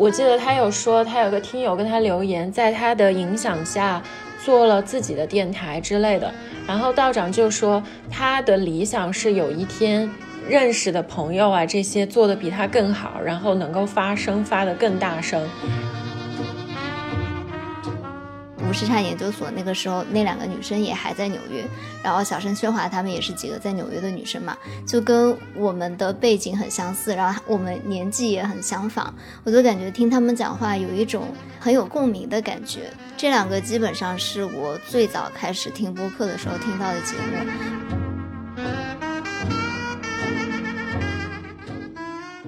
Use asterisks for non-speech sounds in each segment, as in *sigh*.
我记得他有说，他有个听友跟他留言，在他的影响下做了自己的电台之类的。然后道长就说，他的理想是有一天认识的朋友啊，这些做的比他更好，然后能够发声发得更大声。无时差研究所那个时候，那两个女生也还在纽约，然后小声喧哗她们也是几个在纽约的女生嘛，就跟我们的背景很相似，然后我们年纪也很相仿，我就感觉听她们讲话有一种很有共鸣的感觉。这两个基本上是我最早开始听播客的时候听到的节目。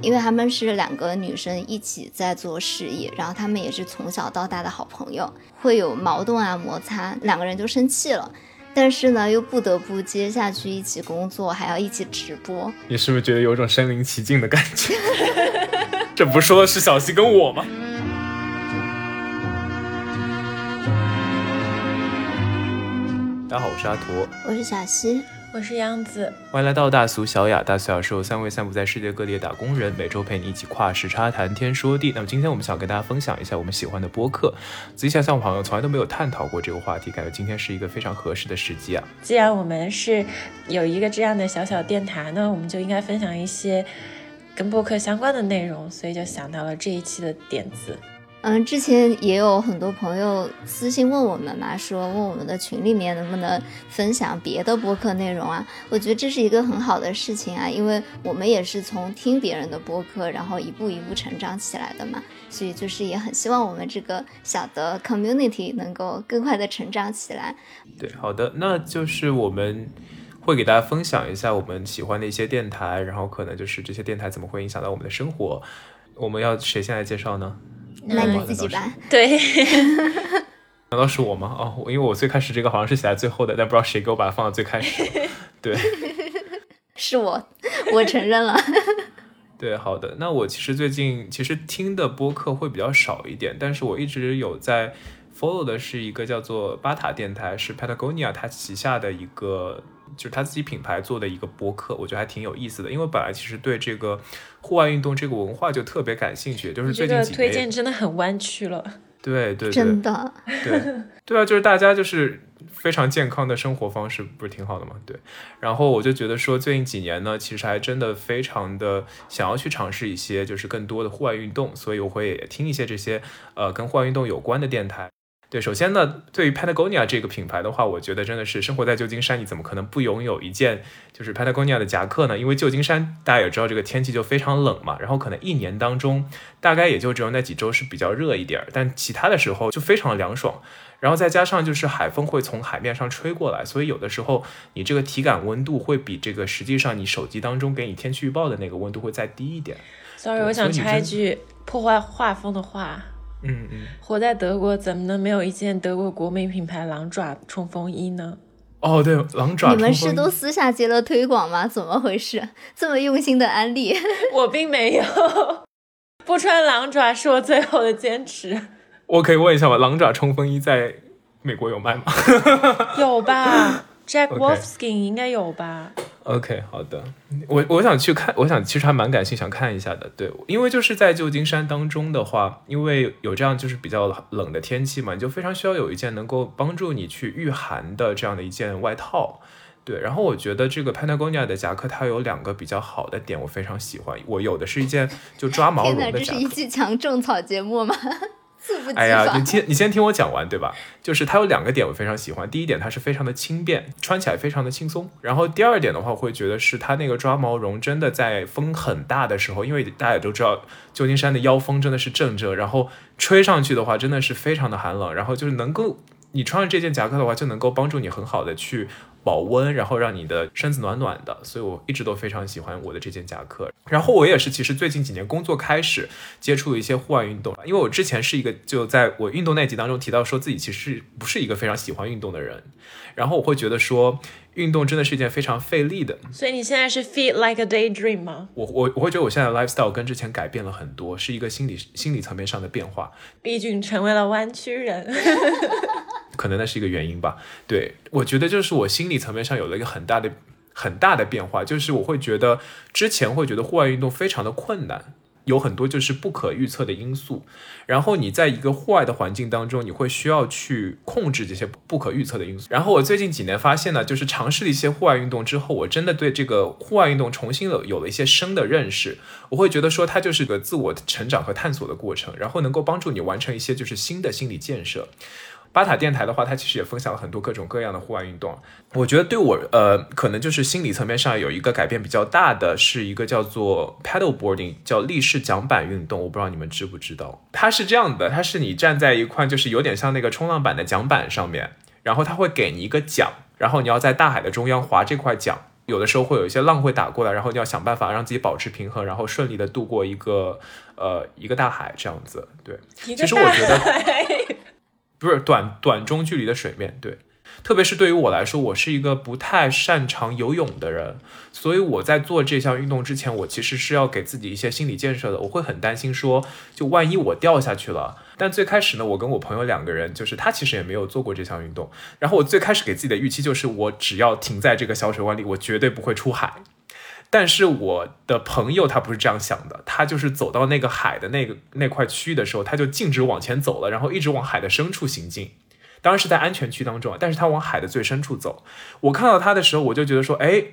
因为他们是两个女生一起在做事业，然后他们也是从小到大的好朋友，会有矛盾啊摩擦，两个人就生气了，但是呢又不得不接下去一起工作，还要一起直播。你是不是觉得有种身临其境的感觉？*laughs* 这不说的是小溪跟我吗？大家好，我是阿图，我是小西。我是杨子，欢迎来到大俗小雅。大俗小雅是由三位散布在世界各地的打工人，每周陪你一起跨时差谈天说地。那么今天我们想跟大家分享一下我们喜欢的播客。仔细想想，我好像从来都没有探讨过这个话题，感觉今天是一个非常合适的时机啊。既然我们是有一个这样的小小电台呢，我们就应该分享一些跟播客相关的内容，所以就想到了这一期的点子。嗯，之前也有很多朋友私信问我们嘛，说问我们的群里面能不能分享别的播客内容啊？我觉得这是一个很好的事情啊，因为我们也是从听别人的播客，然后一步一步成长起来的嘛，所以就是也很希望我们这个小的 community 能够更快的成长起来。对，好的，那就是我们会给大家分享一下我们喜欢的一些电台，然后可能就是这些电台怎么会影响到我们的生活。我们要谁先来介绍呢？那你自己吧。对，*laughs* 难道是我吗？哦，因为我最开始这个好像是写在最后的，但不知道谁给我把它放到最开始。*laughs* 对，是我，我承认了。*laughs* 对，好的。那我其实最近其实听的播客会比较少一点，但是我一直有在 follow 的是一个叫做巴塔电台，是 Patagonia 它旗下的一个。就是他自己品牌做的一个播客，我觉得还挺有意思的。因为本来其实对这个户外运动这个文化就特别感兴趣，就是最近几年推荐真的很弯曲了。对对，真的。对对啊，就是大家就是非常健康的生活方式，不是挺好的吗？对。然后我就觉得说，最近几年呢，其实还真的非常的想要去尝试一些就是更多的户外运动，所以我会听一些这些呃跟户外运动有关的电台。对，首先呢，对于 Patagonia 这个品牌的话，我觉得真的是生活在旧金山，你怎么可能不拥有一件就是 Patagonia 的夹克呢？因为旧金山大家也知道，这个天气就非常冷嘛，然后可能一年当中大概也就只有那几周是比较热一点，但其他的时候就非常的凉爽。然后再加上就是海风会从海面上吹过来，所以有的时候你这个体感温度会比这个实际上你手机当中给你天气预报的那个温度会再低一点。Sorry，我想插一句破坏画风的话。嗯嗯，活在德国怎么能没有一件德国国民品牌狼爪冲锋衣呢？哦，对，狼爪。你们是都私下接了推广吗？怎么回事？*laughs* 这么用心的安利？*laughs* 我并没有，*laughs* 不穿狼爪是我最后的坚持。我可以问一下吗？狼爪冲锋衣在美国有卖吗？有吧，Jack Wolfskin 应该有吧。OK，好的，我我想去看，我想其实还蛮感兴趣，想看一下的。对，因为就是在旧金山当中的话，因为有这样就是比较冷的天气嘛，你就非常需要有一件能够帮助你去御寒的这样的一件外套。对，然后我觉得这个 Patagonia 的夹克它有两个比较好的点，我非常喜欢。我有的是一件就抓毛绒的夹克。这是一期强种草节目吗？哎呀，你听，*laughs* 你先听我讲完，对吧？就是它有两个点我非常喜欢。第一点，它是非常的轻便，穿起来非常的轻松。然后第二点的话，我会觉得是它那个抓毛绒真的在风很大的时候，因为大家也都知道旧金山的妖风真的是阵着，然后吹上去的话真的是非常的寒冷。然后就是能够你穿上这件夹克的话，就能够帮助你很好的去。保温，然后让你的身子暖暖的，所以我一直都非常喜欢我的这件夹克。然后我也是，其实最近几年工作开始接触一些户外运动，因为我之前是一个就在我运动那集当中提到说自己其实不是一个非常喜欢运动的人，然后我会觉得说运动真的是一件非常费力的。所以你现在是 feel like a daydream 吗？我我我会觉得我现在的 lifestyle 跟之前改变了很多，是一个心理心理层面上的变化。毕竟成为了弯曲人。*laughs* 可能那是一个原因吧。对我觉得就是我心理层面上有了一个很大的、很大的变化，就是我会觉得之前会觉得户外运动非常的困难，有很多就是不可预测的因素，然后你在一个户外的环境当中，你会需要去控制这些不可预测的因素。然后我最近几年发现呢，就是尝试了一些户外运动之后，我真的对这个户外运动重新有有了一些深的认识。我会觉得说，它就是个自我成长和探索的过程，然后能够帮助你完成一些就是新的心理建设。巴塔电台的话，它其实也分享了很多各种各样的户外运动。我觉得对我呃，可能就是心理层面上有一个改变比较大的，是一个叫做 paddle boarding，叫立式桨板运动。我不知道你们知不知道，它是这样的，它是你站在一块就是有点像那个冲浪板的桨板上面，然后它会给你一个桨，然后你要在大海的中央划这块桨。有的时候会有一些浪会打过来，然后你要想办法让自己保持平衡，然后顺利的度过一个呃一个大海这样子。对，其实我觉得。不是短短中距离的水面，对，特别是对于我来说，我是一个不太擅长游泳的人，所以我在做这项运动之前，我其实是要给自己一些心理建设的。我会很担心说，就万一我掉下去了。但最开始呢，我跟我朋友两个人，就是他其实也没有做过这项运动，然后我最开始给自己的预期就是，我只要停在这个小水湾里，我绝对不会出海。但是我的朋友他不是这样想的，他就是走到那个海的那个那块区域的时候，他就径直往前走了，然后一直往海的深处行进，当然是在安全区当中，但是他往海的最深处走。我看到他的时候，我就觉得说，哎，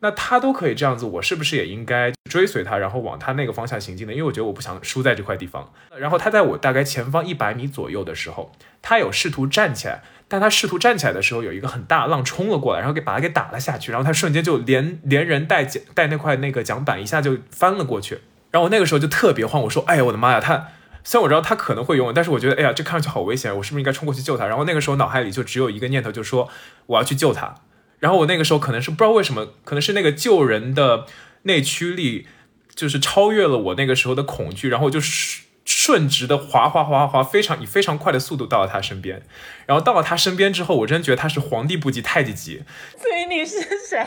那他都可以这样子，我是不是也应该追随他，然后往他那个方向行进呢？因为我觉得我不想输在这块地方。然后他在我大概前方一百米左右的时候，他有试图站起来。但他试图站起来的时候，有一个很大浪冲了过来，然后给把他给打了下去，然后他瞬间就连连人带桨带那块那个桨板一下就翻了过去，然后我那个时候就特别慌，我说：“哎呀，我的妈呀！他虽然我知道他可能会游泳，但是我觉得，哎呀，这看上去好危险，我是不是应该冲过去救他？”然后那个时候脑海里就只有一个念头，就说我要去救他。然后我那个时候可能是不知道为什么，可能是那个救人的内驱力就是超越了我那个时候的恐惧，然后就。顺直的滑滑滑滑滑，非常以非常快的速度到了他身边，然后到了他身边之后，我真觉得他是皇帝不急太监急。所以你是谁？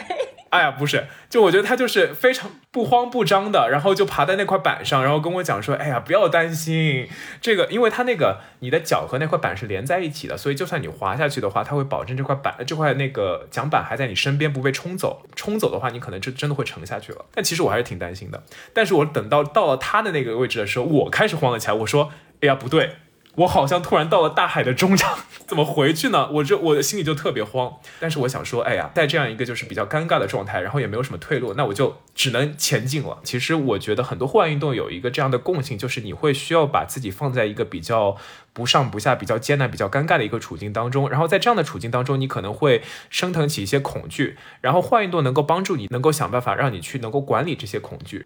哎呀，不是，就我觉得他就是非常不慌不张的，然后就爬在那块板上，然后跟我讲说：“哎呀，不要担心，这个，因为他那个你的脚和那块板是连在一起的，所以就算你滑下去的话，他会保证这块板这块那个桨板还在你身边不被冲走。冲走的话，你可能就真的会沉下去了。但其实我还是挺担心的。但是我等到到了他的那个位置的时候，我开始慌了起来。我说：哎呀，不对。”我好像突然到了大海的中场，*laughs* 怎么回去呢？我就我的心里就特别慌。但是我想说，哎呀，在这样一个就是比较尴尬的状态，然后也没有什么退路，那我就只能前进了。其实我觉得很多户外运动有一个这样的共性，就是你会需要把自己放在一个比较不上不下、比较艰难、比较尴尬的一个处境当中。然后在这样的处境当中，你可能会升腾起一些恐惧，然后户外运动能够帮助你，能够想办法让你去能够管理这些恐惧。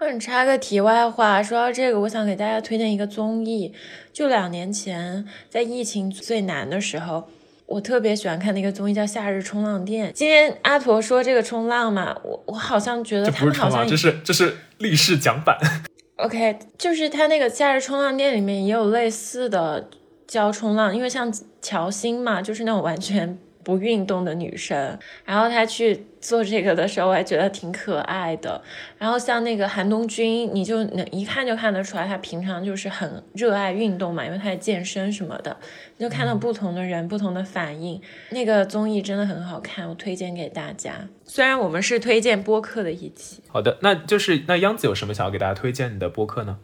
我插个题外话，说到这个，我想给大家推荐一个综艺。就两年前，在疫情最难的时候，我特别喜欢看那个综艺，叫《夏日冲浪店》。今天阿驼说这个冲浪嘛，我我好像觉得他们好像这是这是立式桨板。OK，就是他那个《夏日冲浪店》里面也有类似的教冲浪，因为像乔欣嘛，就是那种完全。不运动的女生，然后她去做这个的时候，我还觉得挺可爱的。然后像那个韩东君，你就能一看就看得出来，他平常就是很热爱运动嘛，因为他在健身什么的。你就看到不同的人不同的反应。那个综艺真的很好看，我推荐给大家。虽然我们是推荐播客的一期。好的，那就是那央子有什么想要给大家推荐的播客呢？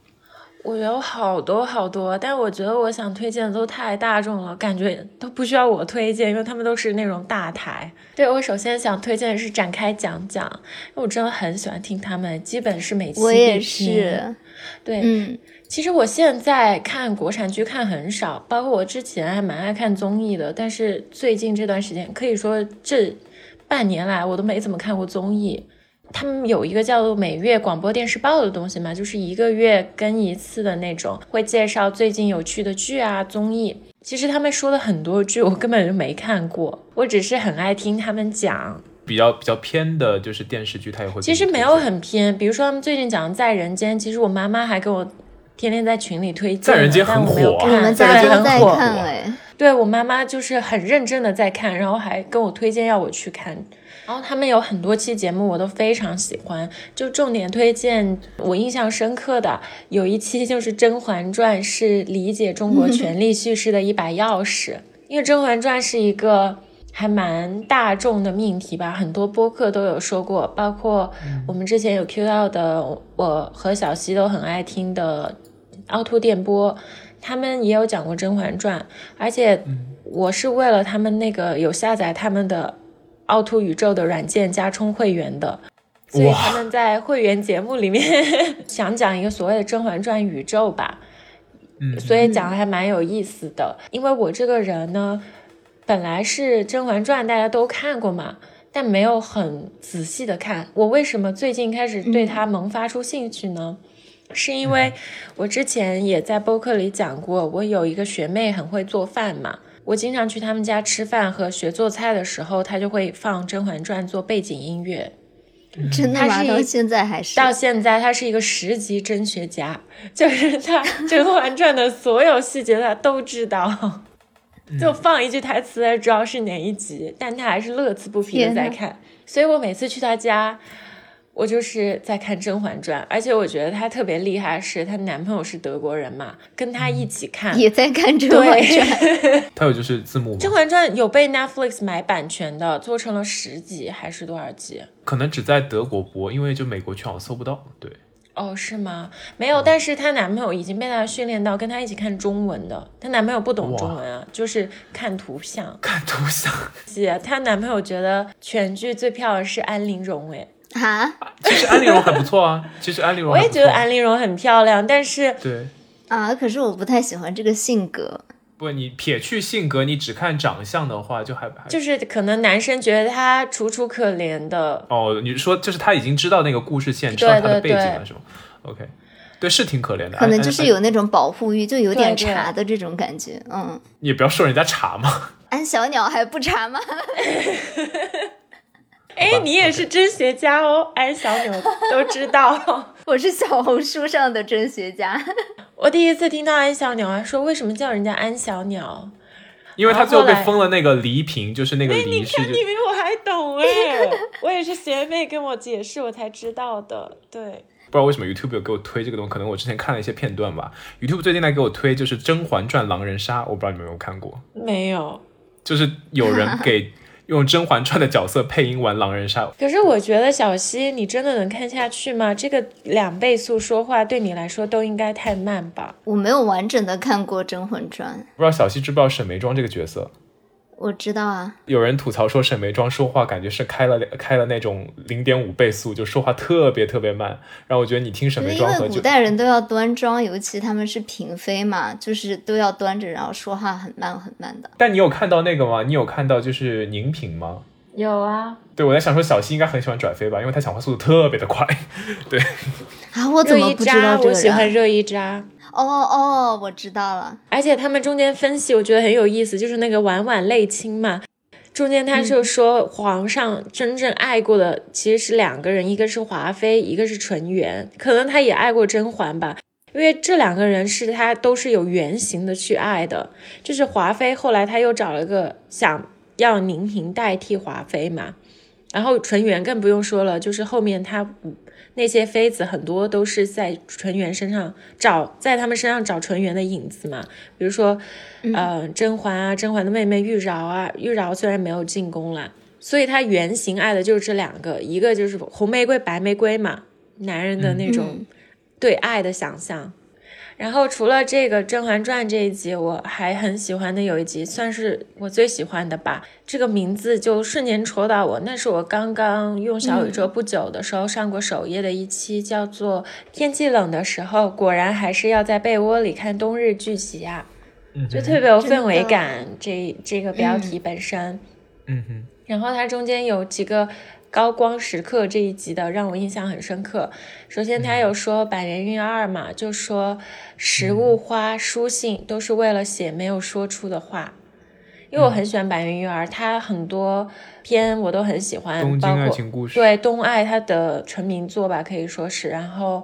我有好多好多，但我觉得我想推荐的都太大众了，感觉都不需要我推荐，因为他们都是那种大台。对我首先想推荐的是展开讲讲，因为我真的很喜欢听他们，基本是每期我也是。对，嗯，其实我现在看国产剧看很少，包括我之前还蛮爱看综艺的，但是最近这段时间，可以说这半年来我都没怎么看过综艺。他们有一个叫做每月广播电视报的东西嘛，就是一个月更一次的那种，会介绍最近有趣的剧啊综艺。其实他们说的很多剧我根本就没看过，我只是很爱听他们讲。比较比较偏的就是电视剧，他也会。其实没有很偏，比如说他们最近讲《在人间》，其实我妈妈还给我天天在群里推荐。在人间很火，我们家很火哎。对我妈妈就是很认真的在看，然后还跟我推荐要我去看。然后他们有很多期节目，我都非常喜欢。就重点推荐我印象深刻的有一期，就是《甄嬛传》是理解中国权力叙事的一把钥匙。因为《甄嬛传》是一个还蛮大众的命题吧，很多播客都有说过，包括我们之前有 Q 到的，我和小溪都很爱听的凹凸电波，他们也有讲过《甄嬛传》，而且我是为了他们那个有下载他们的凹凸宇宙的软件加充会员的。所以他们在会员节目里面 *laughs* 想讲一个所谓的《甄嬛传》宇宙吧，嗯，所以讲的还蛮有意思的。因为我这个人呢，本来是《甄嬛传》大家都看过嘛，但没有很仔细的看。我为什么最近开始对它萌发出兴趣呢？是因为我之前也在播客里讲过，我有一个学妹很会做饭嘛，我经常去他们家吃饭和学做菜的时候，他就会放《甄嬛传》做背景音乐。真的吗？到现在还是到现在，他是一个十级甄学家，就是他《甄嬛传》的所有细节他都知道，*laughs* 就放一句台词才知道是哪一集，但他还是乐此不疲的在看。所以我每次去他家。我就是在看《甄嬛传》，而且我觉得她特别厉害，是她男朋友是德国人嘛，跟她一起看，也在看《甄嬛传》。*laughs* 她有就是字幕吗？《甄嬛传》有被 Netflix 买版权的，做成了十集还是多少集？可能只在德国播，因为就美国区好像搜不到。对，哦，是吗？没有，但是她男朋友已经被她训练到跟她一起看中文的。她男朋友不懂中文啊，就是看图像。看图像。*laughs* 姐，她男朋友觉得全剧最漂亮是安陵容，哎。啊，其实安陵容很不错啊。*laughs* 其实安陵容，我也觉得安陵容很漂亮，但是对啊，可是我不太喜欢这个性格。不，你撇去性格，你只看长相的话，就还就是可能男生觉得她楚楚可怜的。哦，你说就是他已经知道那个故事线，知道他的背景了，是吗？OK，对，是挺可怜的。可能就是有那种保护欲，就有点茶的这种感觉。嗯，你也不要说人家茶嘛。安小鸟还不茶吗？*laughs* 哎，你也是真学家哦，安小鸟 *laughs* 都知道，我是小红书上的真学家。*laughs* 我第一次听到安小鸟说为什么叫人家安小鸟，因为他最后被封了那个黎平，就是那个。你看，你比我还懂哎，*laughs* 我也是学妹跟我解释我才知道的。对，不知道为什么 YouTube 有给我推这个东西，可能我之前看了一些片段吧。YouTube 最近来给我推就是《甄嬛传》狼人杀，我不知道你们有没有看过？没有，就是有人给。用《甄嬛传》的角色配音玩狼人杀，可是我觉得小溪，你真的能看下去吗？这个两倍速说话对你来说都应该太慢吧？我没有完整的看过《甄嬛传》，不知道小溪知不知道沈眉庄这个角色？我知道啊，有人吐槽说沈眉庄说话感觉是开了开了那种零点五倍速，就说话特别特别慢。然后我觉得你听沈眉庄和因为古代人都要端庄，尤其他们是嫔妃嘛，就是都要端着，然后说话很慢很慢的。但你有看到那个吗？你有看到就是宁嫔吗？有啊。对，我在想说小溪应该很喜欢转飞吧，因为他讲话速度特别的快。*laughs* 对啊，我怎么不知道这个？我喜欢热依扎。哦哦，我知道了。而且他们中间分析，我觉得很有意思，就是那个婉婉泪亲嘛，中间他就说皇上真正爱过的其实是两个人，一个是华妃，一个是纯元，可能他也爱过甄嬛吧，因为这两个人是他都是有原型的去爱的，就是华妃后来他又找了个想要宁嫔代替华妃嘛，然后纯元更不用说了，就是后面他。那些妃子很多都是在纯元身上找，在他们身上找纯元的影子嘛。比如说，呃，甄嬛啊，甄嬛的妹妹玉娆啊，玉娆虽然没有进宫了，所以她原型爱的就是这两个，一个就是红玫瑰、白玫瑰嘛，男人的那种对爱的想象。然后除了这个《甄嬛传》这一集，我还很喜欢的有一集，算是我最喜欢的吧。这个名字就瞬间戳到我，那是我刚刚用小宇宙不久的时候上过首页的一期，叫做《天气冷的时候，果然还是要在被窝里看冬日剧集啊》，就特别有氛围感。这这个标题本身，嗯哼，然后它中间有几个。高光时刻这一集的让我印象很深刻。首先，他有说百年运二嘛，就说食物、花、书信都是为了写没有说出的话。因为我很喜欢百年运二，他很多篇我都很喜欢，包括对东爱他的成名作吧，可以说是。然后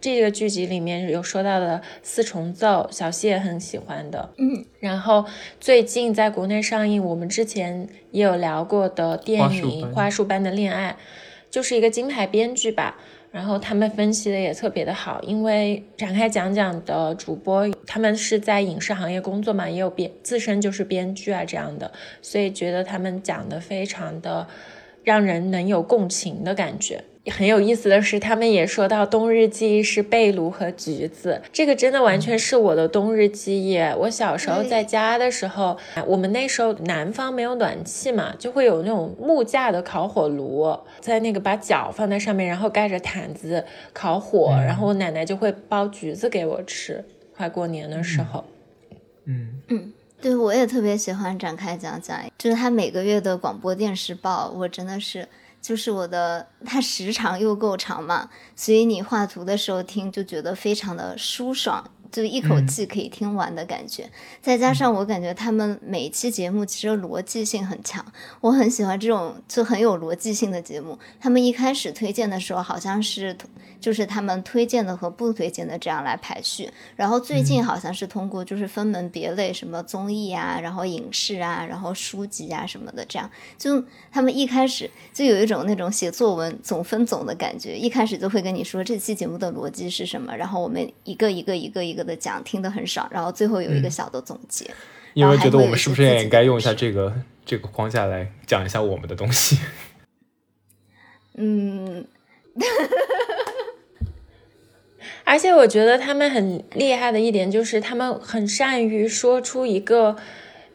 这个剧集里面有说到的四重奏，小溪也很喜欢的。嗯，然后最近在国内上映，我们之前也有聊过的电影《花束般的恋爱》，就是一个金牌编剧吧。然后他们分析的也特别的好，因为展开讲讲的主播他们是在影视行业工作嘛，也有编自身就是编剧啊这样的，所以觉得他们讲的非常的让人能有共情的感觉。很有意思的是，他们也说到冬日记忆是被炉和橘子，这个真的完全是我的冬日记忆。我小时候在家的时候，我们那时候南方没有暖气嘛，就会有那种木架的烤火炉，在那个把脚放在上面，然后盖着毯子烤火，然后我奶奶就会剥橘子给我吃。快过年的时候，嗯嗯，对我也特别喜欢展开讲讲，就是他每个月的广播电视报，我真的是。就是我的，它时长又够长嘛，所以你画图的时候听就觉得非常的舒爽。就一口气可以听完的感觉，再加上我感觉他们每一期节目其实逻辑性很强，我很喜欢这种就很有逻辑性的节目。他们一开始推荐的时候好像是就是他们推荐的和不推荐的这样来排序，然后最近好像是通过就是分门别类，什么综艺啊，然后影视啊，然后书籍啊什么的，这样就他们一开始就有一种那种写作文总分总的感觉，一开始就会跟你说这期节目的逻辑是什么，然后我们一个一个一个一个。的讲听的很少，然后最后有一个小的总结。因为觉得我们是不是也应该用一下这个这个框架来讲一下我们的东西？*laughs* 嗯，*laughs* 而且我觉得他们很厉害的一点就是他们很善于说出一个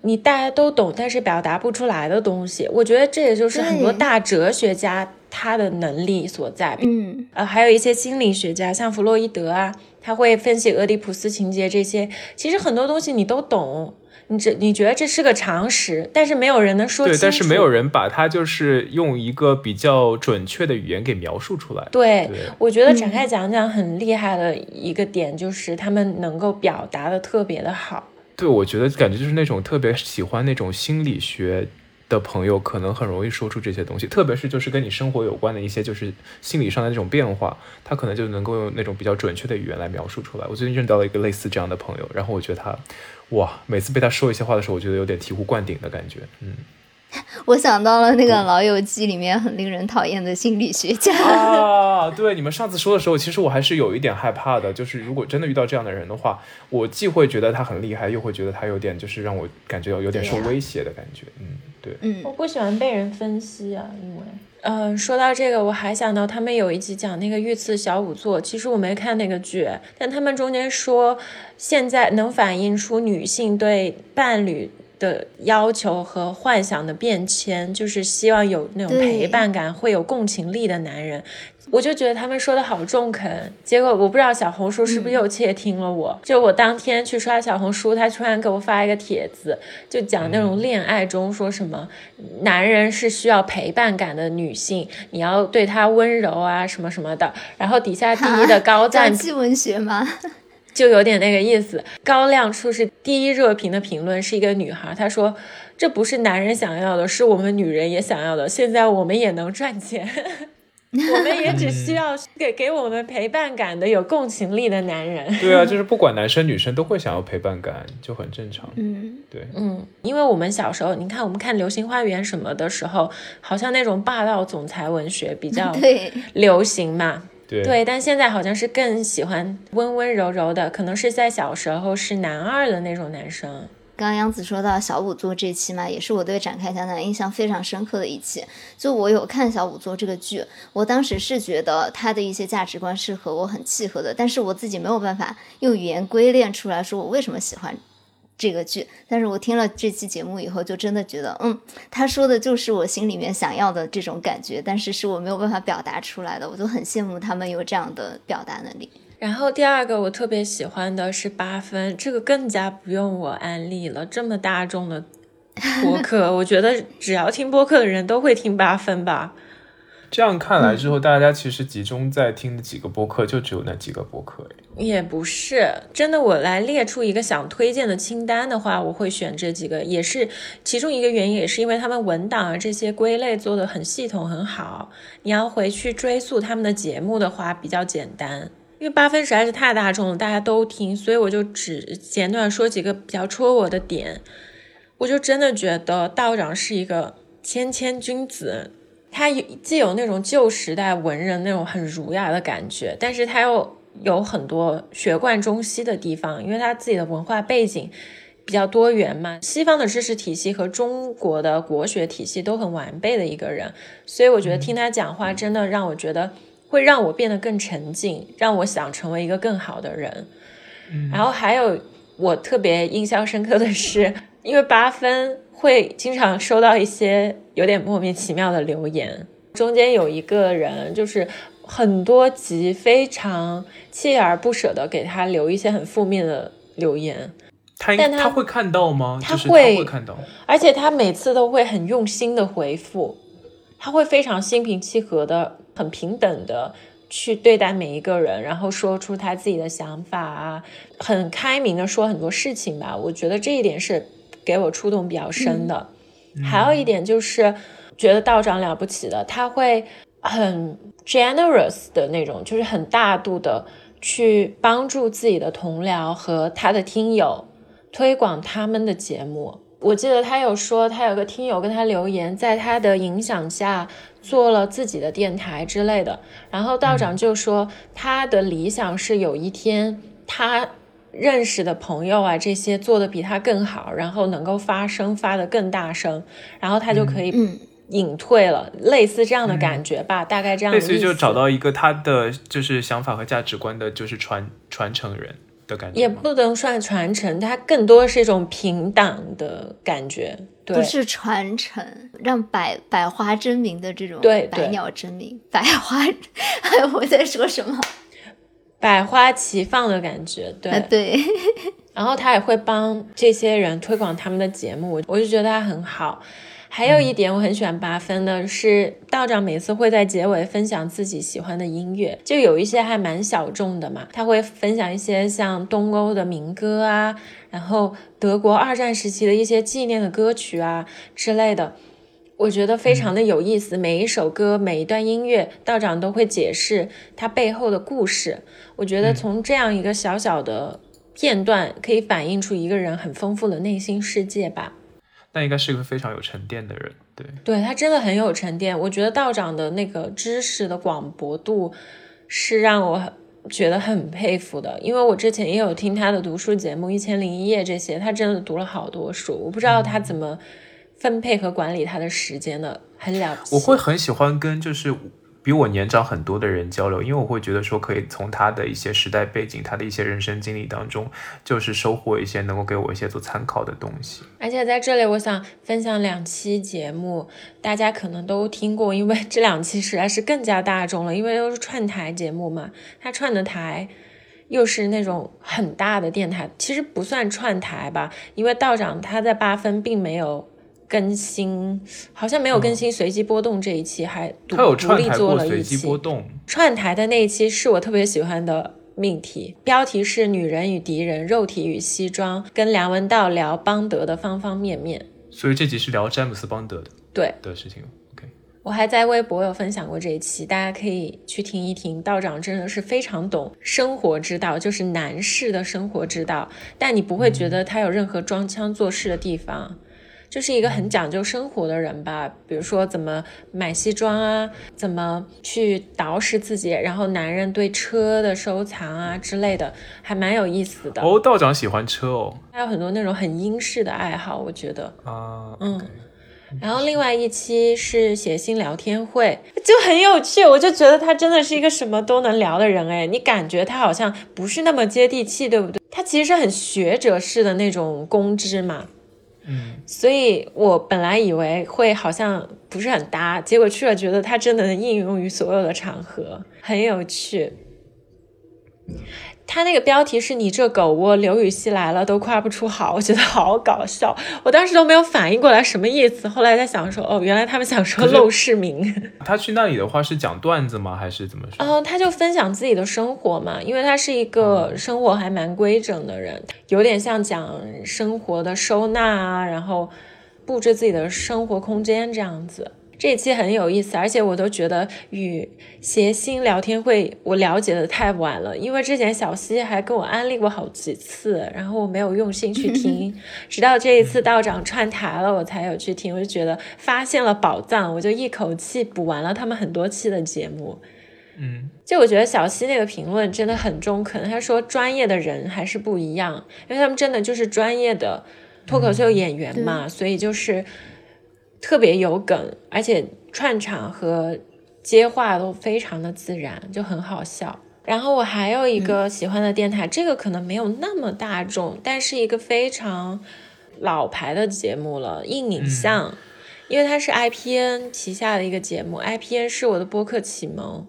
你大家都懂但是表达不出来的东西。我觉得这也就是很多大哲学家他的能力所在。嗯，呃，还有一些心理学家，像弗洛伊德啊。他会分析俄狄浦斯情节这些，其实很多东西你都懂，你这你觉得这是个常识，但是没有人能说对，但是没有人把它就是用一个比较准确的语言给描述出来。对，我觉得展开讲讲很厉害的一个点就是他们能够表达的特别的好。对，我觉得感觉就是那种特别喜欢那种心理学。的朋友可能很容易说出这些东西，特别是就是跟你生活有关的一些，就是心理上的那种变化，他可能就能够用那种比较准确的语言来描述出来。我最近认到了一个类似这样的朋友，然后我觉得他，哇，每次被他说一些话的时候，我觉得有点醍醐灌顶的感觉，嗯。*laughs* 我想到了那个《老友记》里面很令人讨厌的心理学家啊！对，你们上次说的时候，其实我还是有一点害怕的。就是如果真的遇到这样的人的话，我既会觉得他很厉害，又会觉得他有点就是让我感觉有点受威胁的感觉。嗯，对，嗯，我不喜欢被人分析啊，因为，嗯，说到这个，我还想到他们有一集讲那个御赐小仵作，其实我没看那个剧，但他们中间说，现在能反映出女性对伴侣。的要求和幻想的变迁，就是希望有那种陪伴感，会有共情力的男人。我就觉得他们说的好中肯，结果我不知道小红书是不是又窃听了我。就我当天去刷小红书，他突然给我发一个帖子，就讲那种恋爱中说什么男人是需要陪伴感的女性，你要对他温柔啊什么什么的。然后底下第一的高赞，记文学吗？就有点那个意思。高亮处是第一热评的评论，是一个女孩，她说：“这不是男人想要的，是我们女人也想要的。现在我们也能赚钱，*laughs* 我们也只需要给给我们陪伴感的、有共情力的男人。*laughs* ”对啊，就是不管男生女生都会想要陪伴感，就很正常。嗯，对，嗯，因为我们小时候，你看我们看《流星花园》什么的时候，好像那种霸道总裁文学比较 *laughs* 流行嘛。对，但现在好像是更喜欢温温柔柔的，可能是在小时候是男二的那种男生。刚刚杨子说到小五座这期嘛，也是我对展开讲讲印象非常深刻的一期。就我有看小五座这个剧，我当时是觉得他的一些价值观是和我很契合的，但是我自己没有办法用语言归练出来说我为什么喜欢。这个剧，但是我听了这期节目以后，就真的觉得，嗯，他说的就是我心里面想要的这种感觉，但是是我没有办法表达出来的，我就很羡慕他们有这样的表达能力。然后第二个我特别喜欢的是八分，这个更加不用我安利了，这么大众的播客，*laughs* 我觉得只要听播客的人都会听八分吧。这样看来之后，大家其实集中在听的几个播客就只有那几个播客也不是真的，我来列出一个想推荐的清单的话，我会选这几个，也是其中一个原因，也是因为他们文档啊这些归类做的很系统很好。你要回去追溯他们的节目的话比较简单，因为八分实在是太大众了，大家都听，所以我就只简短说几个比较戳我的点。我就真的觉得道长是一个谦谦君子。他既有那种旧时代文人那种很儒雅的感觉，但是他又有很多学贯中西的地方，因为他自己的文化背景比较多元嘛，西方的知识体系和中国的国学体系都很完备的一个人，所以我觉得听他讲话真的让我觉得会让我变得更沉静，让我想成为一个更好的人。然后还有我特别印象深刻的是，因为八分会经常收到一些有点莫名其妙的留言，中间有一个人就是很多集非常锲而不舍的给他留一些很负面的留言，他但他他会看到吗？他会看到。而且他每次都会很用心的回复，他会非常心平气和的、很平等的去对待每一个人，然后说出他自己的想法啊，很开明的说很多事情吧。我觉得这一点是给我触动比较深的。还有一点就是觉得道长了不起的，他会很 generous 的那种，就是很大度的去帮助自己的同僚和他的听友推广他们的节目。我记得他有说，他有个听友跟他留言，在他的影响下做了自己的电台之类的。然后道长就说，他的理想是有一天他认识的朋友啊，这些做的比他更好，然后能够发声发的更大声，然后他就可以嗯隐退了，类似这样的感觉吧，大概这样。类似于就找到一个他的就是想法和价值观的，就是传传承人的感觉。也不能算传承，它更多是一种平等的感觉。对不，是传承，让百百花争鸣的这种对对百鸟争鸣，百花，*laughs* 我在说什么？百花齐放的感觉。对，啊，对，*laughs* 然后他也会帮这些人推广他们的节目，我就觉得他很好。还有一点我很喜欢八分的是，道长每次会在结尾分享自己喜欢的音乐，就有一些还蛮小众的嘛，他会分享一些像东欧的民歌啊，然后德国二战时期的一些纪念的歌曲啊之类的。我觉得非常的有意思，每一首歌、每一段音乐，道长都会解释它背后的故事。我觉得从这样一个小小的片段，可以反映出一个人很丰富的内心世界吧。那应该是一个非常有沉淀的人，对。对他真的很有沉淀，我觉得道长的那个知识的广博度是让我觉得很佩服的。因为我之前也有听他的读书节目《一千零一夜》这些，他真的读了好多书，我不知道他怎么分配和管理他的时间的，很了不起。我会很喜欢跟就是比我年长很多的人交流，因为我会觉得说可以从他的一些时代背景、他的一些人生经历当中，就是收获一些能够给我一些做参考的东西。而且在这里，我想分享两期节目，大家可能都听过，因为这两期实在是更加大众了，因为都是串台节目嘛。他串的台又是那种很大的电台，其实不算串台吧，因为道长他在八分并没有更新，好像没有更新随机波动这一期，还独立做了一过随机期波动，串台的那一期是我特别喜欢的命题，标题是“女人与敌人，肉体与西装”，跟梁文道聊邦德的方方面面。所以这集是聊詹姆斯邦德的对的事情。OK，我还在微博有分享过这一期，大家可以去听一听。道长真的是非常懂生活之道，就是男士的生活之道，但你不会觉得他有任何装腔作势的地方。就是一个很讲究生活的人吧，比如说怎么买西装啊，怎么去捯饬自己，然后男人对车的收藏啊之类的，还蛮有意思的。哦，道长喜欢车哦，还有很多那种很英式的爱好，我觉得。啊，嗯然后另外一期是写信聊天会，就很有趣，我就觉得他真的是一个什么都能聊的人哎，你感觉他好像不是那么接地气，对不对？他其实是很学者式的那种公知嘛，嗯，所以我本来以为会好像不是很搭，结果去了觉得它真的能应用于所有的场合，很有趣。他那个标题是你这狗窝，刘禹锡来了都夸不出好，我觉得好搞笑，我当时都没有反应过来什么意思，后来在想说，哦，原来他们想说陋室铭。*laughs* 他去那里的话是讲段子吗？还是怎么说？嗯，他就分享自己的生活嘛，因为他是一个生活还蛮规整的人，有点像讲生活的收纳啊，然后布置自己的生活空间这样子。这一期很有意思，而且我都觉得与谐星聊天会我了解的太晚了，因为之前小溪还跟我安利过好几次，然后我没有用心去听，*laughs* 直到这一次道长串台了，我才有去听，我就觉得发现了宝藏，我就一口气补完了他们很多期的节目。嗯，就我觉得小溪那个评论真的很中肯，他说专业的人还是不一样，因为他们真的就是专业的脱口秀演员嘛，所以就是特别有梗，而且串场和接话都非常的自然，就很好笑。然后我还有一个喜欢的电台，这个可能没有那么大众，但是一个非常老牌的节目了，硬影像，因为它是 IPN 旗下的一个节目，IPN 是我的播客启蒙。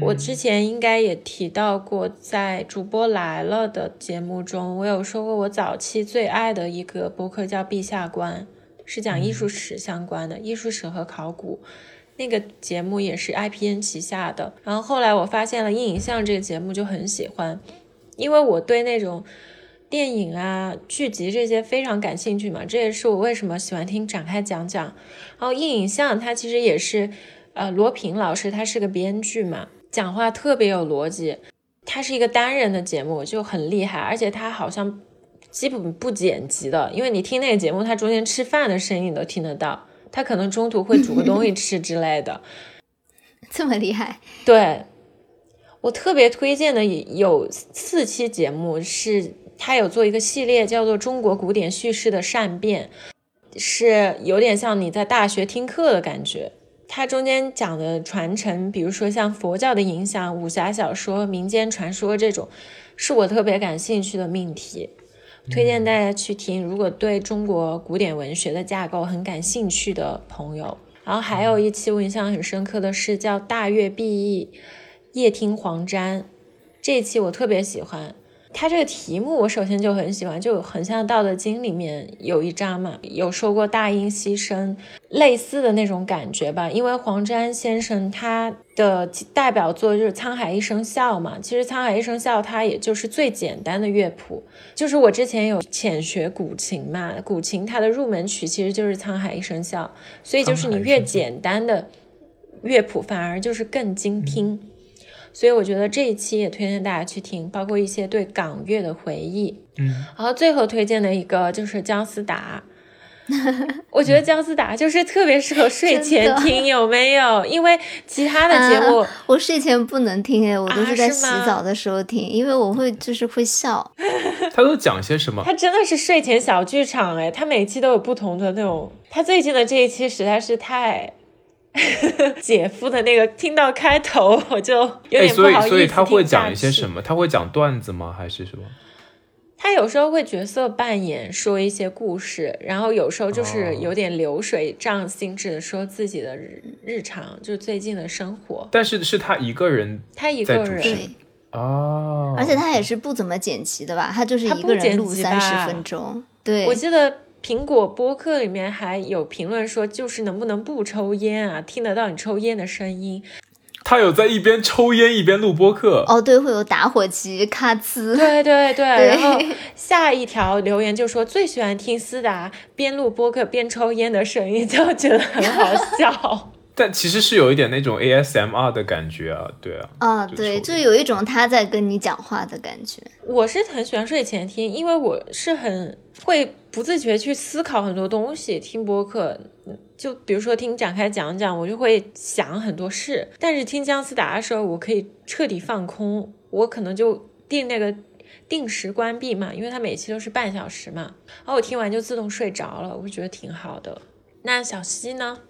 我之前应该也提到过，在主播来了的节目中，我有说过我早期最爱的一个播客叫《陛下观》，是讲艺术史相关的，艺术史和考古。那个节目也是 IPN 旗下的。然后后来我发现了硬影像这个节目，就很喜欢，因为我对那种电影啊、剧集这些非常感兴趣嘛，这也是我为什么喜欢听展开讲讲。然后硬影像它其实也是，呃，罗平老师他是个编剧嘛。讲话特别有逻辑，他是一个单人的节目，就很厉害，而且他好像基本不剪辑的，因为你听那个节目，它中间吃饭的声音你都听得到，它可能中途会煮个东西吃之类的，*laughs* 这么厉害。对我特别推荐的有四期节目，是它有做一个系列叫做《中国古典叙事的善变》，是有点像你在大学听课的感觉。它中间讲的传承，比如说像佛教的影响、武侠小说、民间传说这种，是我特别感兴趣的命题，推荐大家去听。如果对中国古典文学的架构很感兴趣的朋友，然后还有一期我印象很深刻的是叫《大乐必弈夜听黄沾》，这一期我特别喜欢。它这个题目我首先就很喜欢，就很像《道德经》里面有一章嘛，有说过大音希声，类似的那种感觉吧。因为黄沾先生他的代表作就是《沧海一声笑》嘛，其实《沧海一声笑》它也就是最简单的乐谱，就是我之前有浅学古琴嘛，古琴它的入门曲其实就是《沧海一声笑》，所以就是你越简单的乐谱反而就是更精听。所以我觉得这一期也推荐大家去听，包括一些对港乐的回忆。嗯，然后最后推荐的一个就是姜思达，*laughs* 我觉得姜思达就是特别适合睡前听，有没有？因为其他的节目我睡前不能听哎，我都是在洗澡的时候听，因为我会就是会笑。*laughs* 他都讲些什么？他真的是睡前小剧场哎，他每期都有不同的那种。他最近的这一期实在是太。*laughs* 姐夫的那个，听到开头 *laughs* 我就有点不好意思。所以，所以他会讲一些什么？他会讲段子吗？还是什么？他有时候会角色扮演，说一些故事，然后有时候就是有点流水账性质的说自己的日日常，就是最近的生活。但是是他一个人，他一个人对哦，而且他也是不怎么剪辑的吧？他就是一个人录三十分钟。对，我记得。苹果播客里面还有评论说，就是能不能不抽烟啊？听得到你抽烟的声音。他有在一边抽烟一边录播客。哦，对，会有打火机咔呲。对对对。然后下一条留言就说最喜欢听思达边录播客边抽烟的声音，就觉得很好笑。*laughs* 但其实是有一点那种 ASMR 的感觉啊，对啊。啊，对，就有一种他在跟你讲话的感觉。我是很喜欢睡前听，因为我是很会。不自觉去思考很多东西，听播客，就比如说听展开讲讲，我就会想很多事。但是听姜思达的时候，我可以彻底放空，我可能就定那个定时关闭嘛，因为他每期都是半小时嘛，然后我听完就自动睡着了，我觉得挺好的。那小西呢？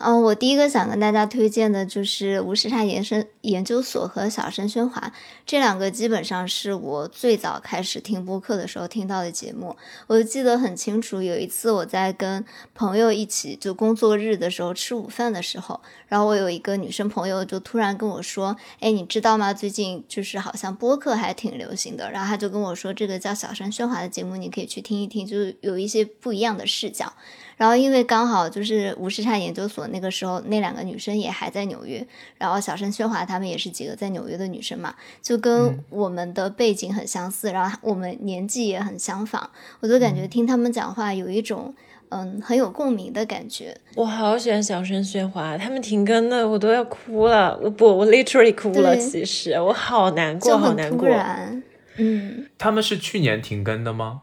嗯，我第一个想跟大家推荐的就是无时差延伸研究所和小声喧哗这两个，基本上是我最早开始听播客的时候听到的节目。我记得很清楚，有一次我在跟朋友一起就工作日的时候吃午饭的时候，然后我有一个女生朋友就突然跟我说：“哎，你知道吗？最近就是好像播客还挺流行的。”然后她就跟我说：“这个叫小声喧哗的节目，你可以去听一听，就有一些不一样的视角。”然后因为刚好就是无时差研究所那个时候，那两个女生也还在纽约，然后小声喧哗她们也是几个在纽约的女生嘛，就跟我们的背景很相似，然后我们年纪也很相仿，我就感觉听他们讲话有一种嗯很有共鸣的感觉。我好喜欢小声喧哗，他们停更的我都要哭了，我不，我 literally 哭了。其实我好难过，好难过。然，嗯，他们是去年停更的吗？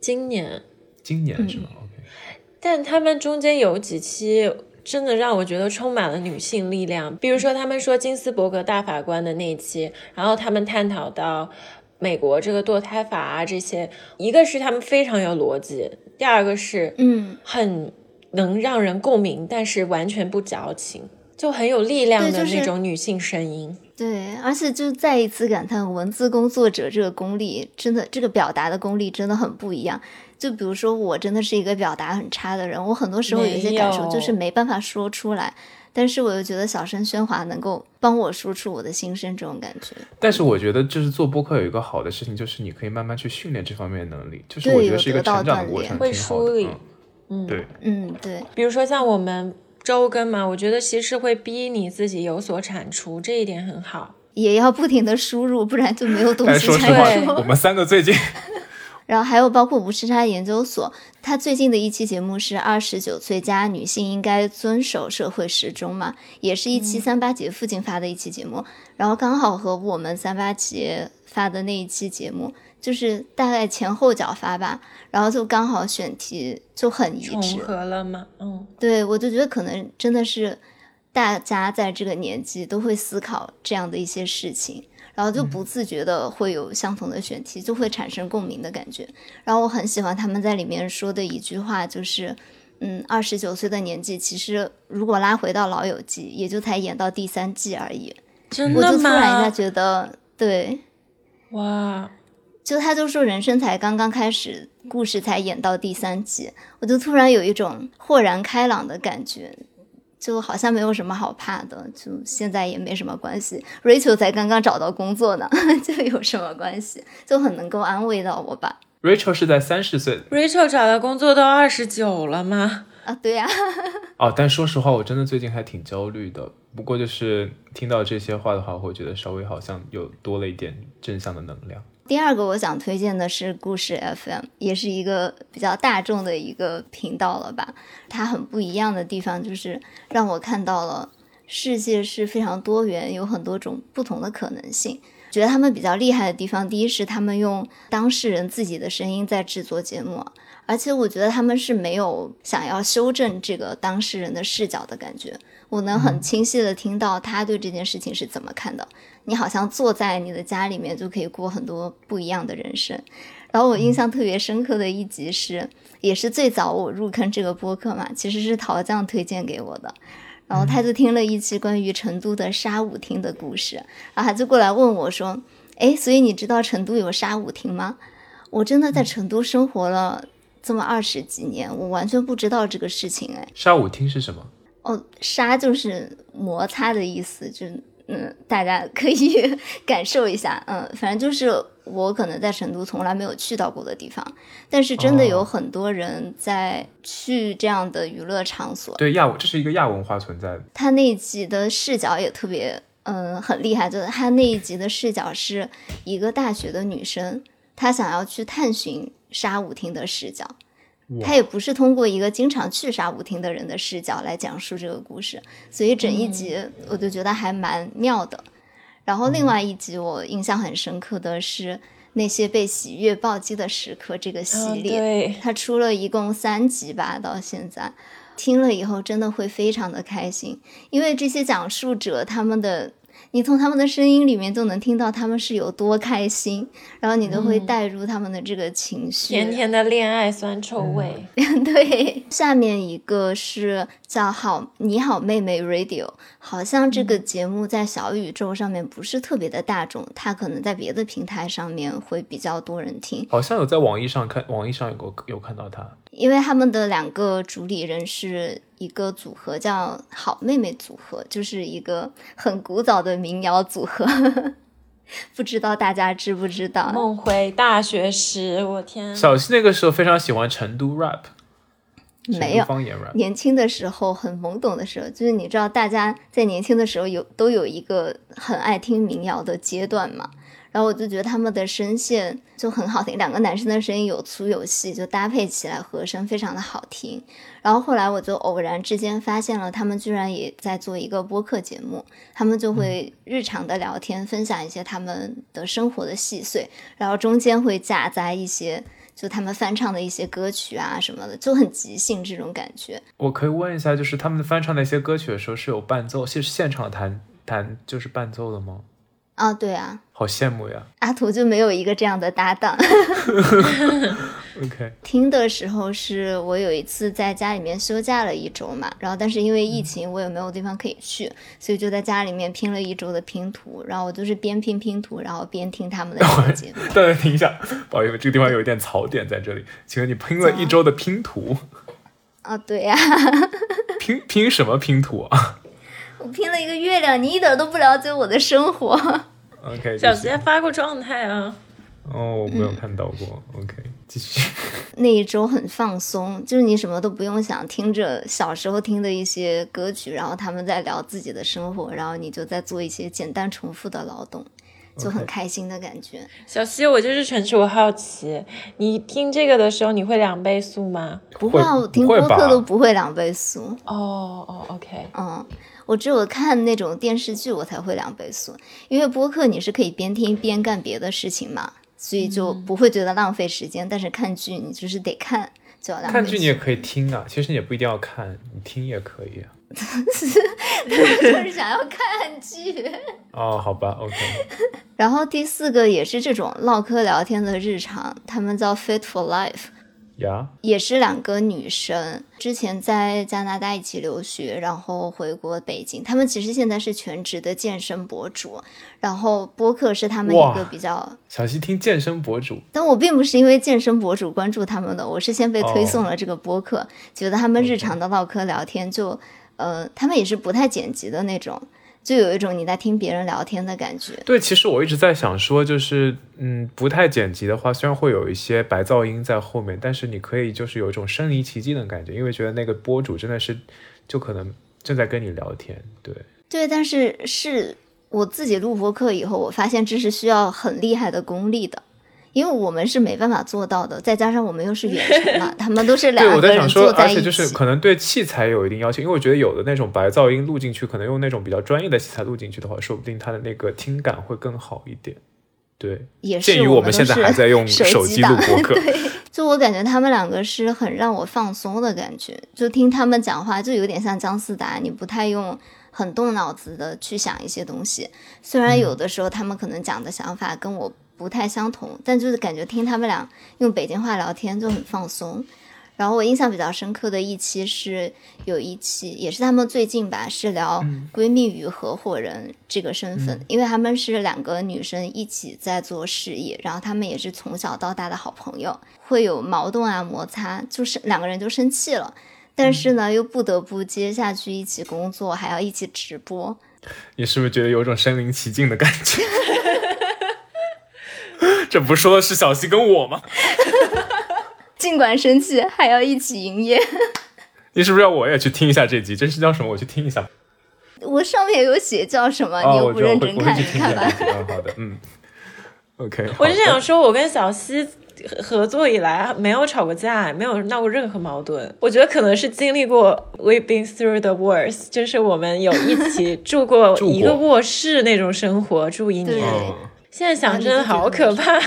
今年，今年是吗、但他们中间有几期真的让我觉得充满了女性力量，比如说他们说金斯伯格大法官的那一期，然后他们探讨到美国这个堕胎法啊这些，一个是他们非常有逻辑，第二个是嗯很能让人共鸣，但是完全不矫情，就很有力量的那种女性声音。对，而且就再一次感叹文字工作者这个功力，真的这个表达的功力真的很不一样。就比如说，我真的是一个表达很差的人，我很多时候有一些感受就是没办法说出来，但是我又觉得小声喧哗能够帮我说出我的心声，这种感觉。但是我觉得，就是做播客有一个好的事情，就是你可以慢慢去训练这方面的能力，就是对我觉得是一个成长的锻炼过程，会。梳理嗯，对，嗯，对，比如说像我们周更嘛，我觉得其实会逼你自己有所产出，这一点很好。也要不停的输入，不然就没有东但西是说实话产对出。我们三个最近然后还有包括无时差研究所，他最近的一期节目是二十九岁加女性应该遵守社会时钟嘛，也是一期三八节附近发的一期节目，然后刚好和我们三八节发的那一期节目，就是大概前后脚发吧，然后就刚好选题就很一重致，合了吗？嗯，对我就觉得可能真的是大家在这个年纪都会思考这样的一些事情，然后就不自觉的会有相同的选题，就会产生共鸣的感觉。然后我很喜欢他们在里面说的一句话，就是。嗯，二十九岁的年纪，其实如果拉回到《老友记》，也就才演到第三季而已。真的我就突然一下？觉得，对，哇，就他就说人生才刚刚开始，故事才演到第三集，我就突然有一种豁然开朗的感觉，就好像没有什么好怕的，就现在也没什么关系。Rachel 才刚刚找到工作呢，*laughs* 就有什么关系？就很能够安慰到我吧。Rachel 是在三十岁 Rachel 找到工作都二十九了吗？啊，对呀、*laughs* 哦，但说实话，我真的最近还挺焦虑的。不过就是听到这些话的话，我会觉得稍微好像有多了一点正向的能量。第二个我想推荐的是故事 FM，也是一个比较大众的一个频道了吧。它很不一样的地方就是让我看到了世界是非常多元，有很多种不同的可能性。觉得他们比较厉害的地方，第一是他们用当事人自己的声音在制作节目，而且我觉得他们是没有想要修正这个当事人的视角的感觉。我能很清晰的听到他对这件事情是怎么看的。你好像坐在你的家里面就可以过很多不一样的人生。然后我印象特别深刻的一集是，也是最早我入坑这个播客嘛，其实是陶酱推荐给我的。然后他就听了一期关于成都的沙舞厅的故事，然后他就过来问我说：“哎，所以你知道成都有沙舞厅吗？”我真的在成都生活了这么二十几年，我完全不知道这个事情哎。沙舞厅是什么？哦，沙就是摩擦的意思，就嗯，大家可以 *laughs* 感受一下，嗯，反正就是我可能在成都从来没有去到过的地方，但是真的有哦很多人在去这样的娱乐场所。对亚，这是一个亚文化存在的。他那一集的视角也特别，嗯，很厉害，就是他那一集的视角是一个大学的女生，她想要去探寻沙舞厅的视角。他也不是通过一个经常去沙舞厅的人的视角来讲述这个故事，所以整一集我就觉得还蛮妙的。然后另外一集我印象很深刻的是那些被喜悦暴击的时刻这个系嗯，列，对，它出了一共三集吧，到现在听了以后真的会非常的开心，因为这些讲述者他们的，你从他们的声音里面就能听到他们是有多开心，然后你都会带入他们的这个情绪。甜甜的恋爱酸臭味。*laughs* 对，下面一个是叫好你好妹妹 Radio，好像这个节目在小宇宙上面不是特别的大众，它可能在别的平台上面会比较多人听。好像有在网易上看，网易上有个有看到他。因为他们的两个主理人是一个组合，叫好妹妹组合，就是一个很古早的民谣组合，*laughs* 不知道大家知不知道？梦回大学时，我天，小溪那个时候非常喜欢成都 rap，没有方言 rap。年轻的时候很懵懂的时候，就是你知道，大家在年轻的时候有都有一个很爱听民谣的阶段嘛。然后我就觉得他们的声线就很好听，两个男生的声音有粗有细，就搭配起来和声非常的好听。然后后来我就偶然之间发现了他们居然也在做一个播客节目，他们就会日常的聊天，分享一些他们的生活的细碎，然后中间会夹杂一些就他们翻唱的一些歌曲啊什么的，就很即兴这种感觉。我可以问一下，就是他们翻唱那些歌曲的时候是有伴奏，是现场弹弹就是伴奏的吗？啊，对啊，好羡慕呀！阿图就没有一个这样的搭档。*laughs* OK，听的时候是我有一次在家里面休假了一周嘛，然后但是因为疫情我也没有地方可以去，所以就在家里面拼了一周的拼图，然后我就是边拼拼图，然后边听他们的。*laughs* 大家停一下，不好意思，这个地方有一点槽点在这里。请问你拼了一周的拼图，*laughs* 啊，对呀、拼拼什么拼图啊我拼了一个月亮，你一点都不了解我的生活。？OK，小杰发过状态啊，哦，我没有看到过。OK，继续。*laughs* 那一周很放松，就是你什么都不用想，听着小时候听的一些歌曲，然后他们在聊自己的生活，然后你就在做一些简单重复的劳动，就很开心的感觉。小西，我就是纯属好奇，你听这个的时候你会两倍速吗？不会啊，我听播客都不会两倍速。哦哦，OK，嗯，我只有看那种电视剧我才会两倍速，因为播客你是可以边听边干别的事情嘛，所以就嗯不会觉得浪费时间。但是看剧你就是得看，就要两倍速。看剧你也可以听啊，其实你也不一定要看，你听也可以啊。*laughs* 就是想要看剧。哦，好吧，OK。*laughs* 然后第四个也是这种唠嗑聊天的日常，他们叫 Fit for Life。呀，也是两个女生，之前在加拿大一起留学，然后回国北京。她们其实现在是全职的健身博主，然后播客是他们一个比较。小溪听健身博主，但我并不是因为健身博主关注他们的，我是先被推哦送了这个播客，觉得他们日常的唠嗑聊天就，呃，他们也是不太剪辑的那种，就有一种你在听别人聊天的感觉。对，其实我一直在想说，就是嗯，不太剪辑的话，虽然会有一些白噪音在后面，但是你可以就是有一种身临其境的感觉，因为觉得那个播主真的是就可能正在跟你聊天，对。对，但是是我自己录播课以后，我发现这是需要很厉害的功力的，因为我们是没办法做到的，再加上我们又是远程嘛，*laughs* 他们都是对，两个人我在想说，坐在想说。而且就是可能对器材有一定要求，因为我觉得有的那种白噪音录进去，可能用那种比较专业的器材录进去的话，说不定它的那个听感会更好一点。对，也是鉴于我们现在还在用手手机录播 *laughs* 客，对，就我感觉他们两个是很让我放松的感觉，就听他们讲话就有点像姜思达，你不太用很动脑子的去想一些东西。虽然有的时候他们可能讲的想法跟我不太相同，但就是感觉听他们俩用北京话聊天就很放松。然后我印象比较深刻的一期是有一期也是他们最近吧，是聊闺蜜与合伙人这个身份，因为他们是两个女生一起在做事业，然后他们也是从小到大的好朋友，会有矛盾啊摩擦，就是两个人就生气了。但是呢，又不得不接下去一起工作，还要一起直播。你是不是觉得有种身临其境的感觉？*laughs* *laughs* 这不说的是小西跟我吗？*laughs* 尽管生气，还要一起营业。*laughs* 你是不是要我也去听一下这集？这是叫什么？我去听一下。我上面有写叫什么，你哦，又不认真看，我会我会你看吧。嗯，好的，嗯，OK。我是想说，我跟小西合合作以来没有吵过架，没有闹过任何矛盾。我觉得可能是经历过 we've been through the worst，就是我们有一起住过一个卧室那种生活，住一年。嗯，现在想真的好可怕，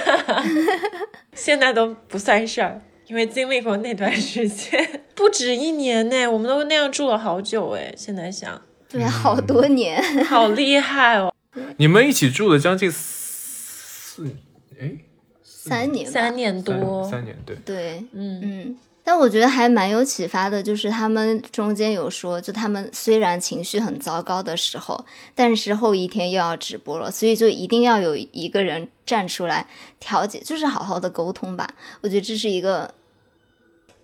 *laughs* 现在都不算事儿，因为经历过那段时间，*laughs* 不止一年呢，我们都那样住了好久哎。现在想，对，好多年。*laughs* 好厉害哦，你们一起住了将近四，哎，三年，三年多。三，三年，对，对，嗯，嗯，但我觉得还蛮有启发的，就是他们中间有说，就他们虽然情绪很糟糕的时候，但是后一天又要直播了，所以就一定要有一个人站出来调解，就是好好的沟通吧。我觉得这是一个，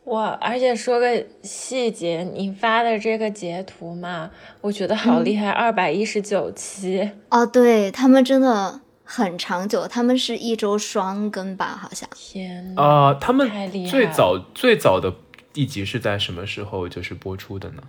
哇！而且说个细节，你发的这个截图嘛，我觉得好厉害，二百一十九期，哦，对他们真的很长久，他们是一周双更吧，好像。天呐，啊、他们最早最早的一集是在什么时候就是播出的呢？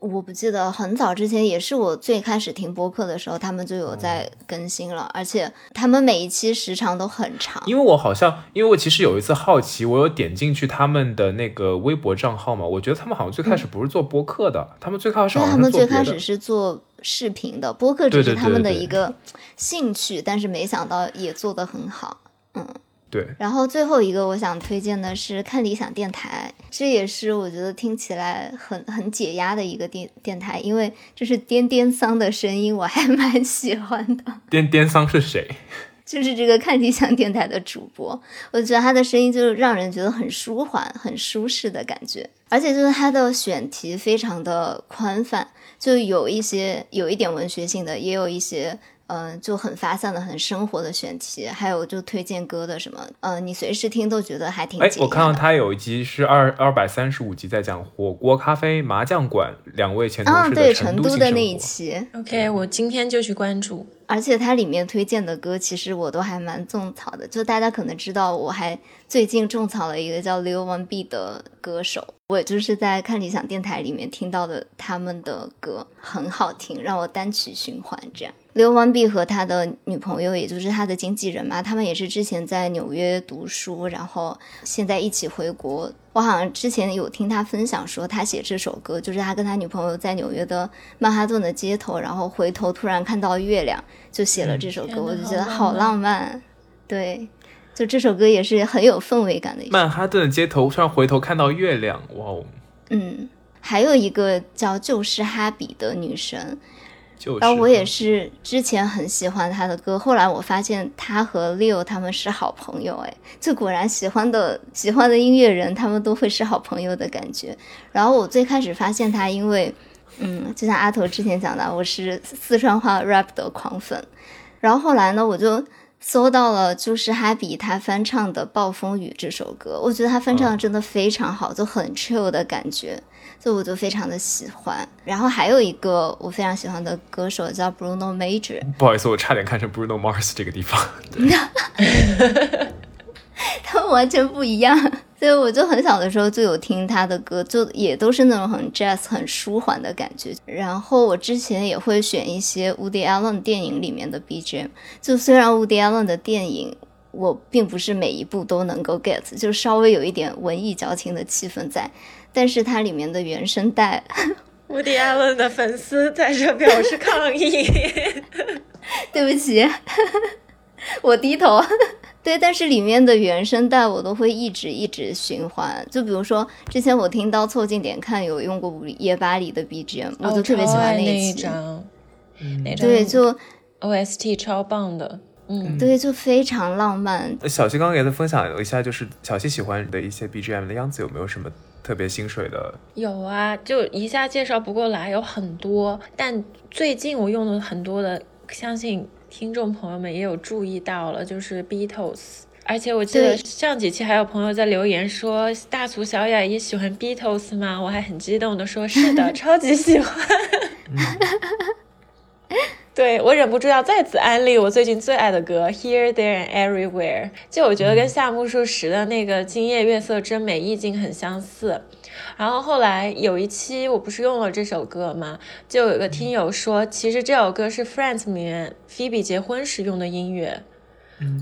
我不记得很早之前，也是我最开始听播客的时候，他们就有在更新了，而且他们每一期时长都很长。因为我好像，因为我其实有一次好奇，我有点进去他们的那个微博账号嘛，我觉得他们好像最开始不是做播客的，他们最开始好像他们最开始是做视频的，播客只是他们的一个兴趣，但是没想到也做得很好。对，然后最后一个我想推荐的是看理想电台，这也是我觉得听起来很很解压的一个电电台，因为就是颠颠桑的声音，我还 *laughs* 蛮喜欢的。颠颠桑是谁？*laughs* 就是这个看理想电台的主播，我觉得他的声音就是让人觉得很舒缓、很舒适的感觉，而且就是他的选题非常的宽泛，就有一些有一点文学性的，也有一些。嗯，就很发散的、很生活的选题，还有就推荐歌的什么，嗯，你随时听都觉得还挺我看到他有一集是二二百三十五集，在讲火锅、咖啡、麻将馆两位前同啊，事对，成成都的那。一期，OK，我今天就去关注。而且它里面推荐的歌，其实我都还蛮种草的。就大家可能知道，我还最近种草了一个叫刘文碧的歌手，我就是在看理想电台里面听到的他们的歌，很好听，让我单曲循环这样。刘文碧和他的女朋友，也就是他的经纪人嘛，他们也是之前在纽约读书，然后现在一起回国。我好像之前有听他分享说，他写这首歌就是他跟他女朋友在纽约的曼哈顿的街头，然后回头突然看到月亮，就写了这首歌，我就觉得好浪好浪漫。对，就这首歌也是很有氛围感的一首。曼哈顿的街头突然回头看到月亮，哇哦，嗯，还有一个叫就是哈比的女神，就是。然后我也是之前很喜欢他的歌，后来我发现他和 Leo 他们是好朋友，哎，就果然喜欢的喜欢的音乐人，他们都会是好朋友的感觉。然后我最开始发现他，因为嗯，就像阿头之前讲的，我是四川话 rap 的狂粉，然后后来呢，我就。搜到了，就是哈比他翻唱的《暴风雨》这首歌，我觉得他翻唱的真的非常好，就很 chill 的感觉，所以我就非常的喜欢。然后还有一个我非常喜欢的歌手叫 Bruno Major，不好意思，我差点看成 Bruno Mars 这个地方。*laughs* 他们完全不一样。所以我就很小的时候就有听他的歌，就也都是那种很 jazz、很舒缓的感觉。然后我之前也会选一些 Woody Allen 电影里面的 BGM，就虽然 Woody Allen 的电影我并不是每一部都能够 get，就稍微有一点文艺矫情的气氛在，但是它里面的原声带，*laughs* 伍迪·艾伦的粉丝在这表示抗议。*laughs* 对不起，*laughs* 我低头。对，但是里面的原声带我都会一直一直循环。就比如说，之前我听到凑近点看有用过午夜巴黎的 BGM，我就特别喜欢哦那一期。张，那张对，就 OST 超棒的。嗯，对，就非常浪漫。小西刚刚也在分享了一下，就是小西喜欢的一些 BGM 的样子，有没有什么特别心水的？有啊，就一下介绍不过来，有很多。但最近我用了很多的，相信听众朋友们也有注意到了，就是 Beatles。而且我记得上几期还有朋友在留言说大俗小雅也喜欢 Beatles 吗？我还很激动的说是的，*laughs* 超级喜欢。*laughs* *laughs* 对我忍不住要再次安利我最近最爱的歌《Here, There and Everywhere》，就我觉得跟夏目漱石的那个《今夜月色真美》意境很相似。然后后来有一期我不是用了这首歌吗？就有个听友说，其实这首歌是《Friends》里面 Phoebe 结婚时用的音乐。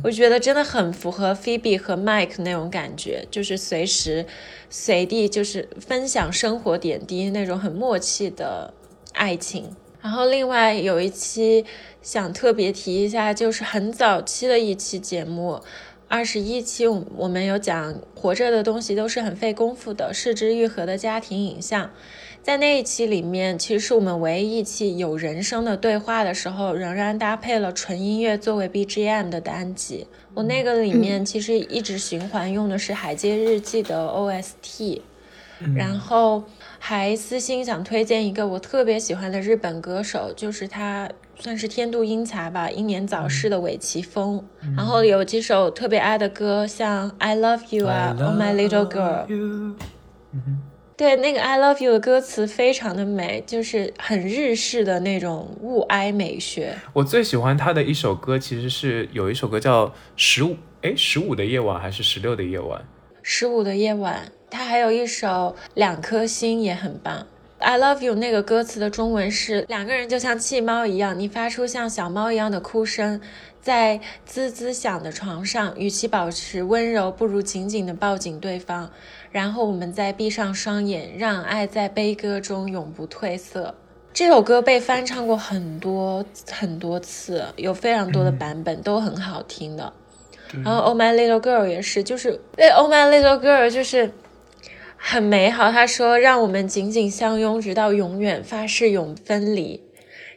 我觉得真的很符合 Phoebe 和 Mike 那种感觉，就是随时随地就是分享生活点滴那种很默契的爱情。然后另外有一期想特别提一下，就是很早期的一期节目，二十一期，我我们有讲活着的东西都是很费功夫的，失之愈合的家庭影像。在那一期里面，其实是我们唯一一期有人声的对话的时候，仍然搭配了纯音乐作为 BGM 的单集。我那个里面其实一直循环用的是《海街日记》的 OST，、然后还私心想推荐一个我特别喜欢的日本歌手，就是他算是天妒英才吧，英年早逝的尾崎丰。然后有几首特别爱的歌，像《I Love You》啊，《Oh My Little Girl》。对，那个 I love you 的歌词非常的美，就是很日式的那种物哀美学。我最喜欢他的一首歌，其实是有一首歌叫《十五》，哎，十五的夜晚还是十六的夜晚？十五的夜晚，他还有一首两颗心也很棒。I love you 那个歌词的中文是两个人就像弃猫一样，你发出像小猫一样的哭声，在滋滋响的床上，与其保持温柔，不如紧紧的抱紧对方，然后我们再闭上双眼，让爱在悲歌中永不褪色。这首歌被翻唱过很多很多次，有非常多的版本，都很好听的。然后 Oh My Little Girl 也是，就是对 Oh My Little Girl 就是很美好。他说：“让我们紧紧相拥，直到永远，发誓永分离。”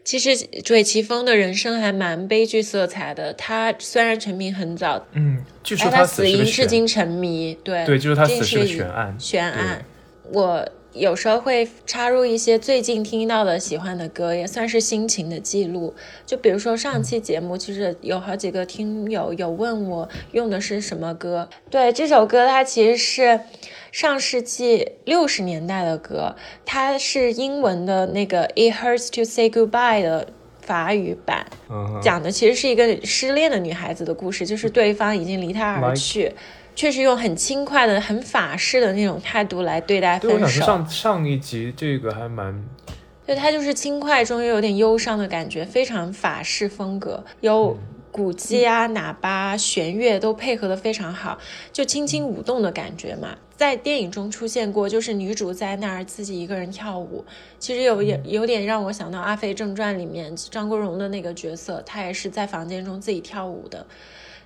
其实嘴奇峰的人生还蛮悲剧色彩的。他虽然成名很早，嗯，据说他死因至今成谜。对对，就是他死是悬案。悬案，我。有时候会插入一些最近听到的喜欢的歌，也算是心情的记录。就比如说上期节目，其实有好几个听友有问我用的是什么歌。对，这首歌它其实是上世纪六十年代的歌，它是英文的那个 "It hurts to say goodbye" 的法语版，讲的其实是一个失恋的女孩子的故事，就是对方已经离她而去。确实用很轻快的、很法式的那种态度来对待分手。对，我想上上一集这个还蛮，对，它就是轻快中又有点忧伤的感觉，非常法式风格，有鼓机啊、喇叭、弦乐都配合的非常好，就轻轻舞动的感觉嘛。在电影中出现过，就是女主在那儿自己一个人跳舞，其实有有有点让我想到《阿飞正传》里面张国荣的那个角色，他也是在房间中自己跳舞的。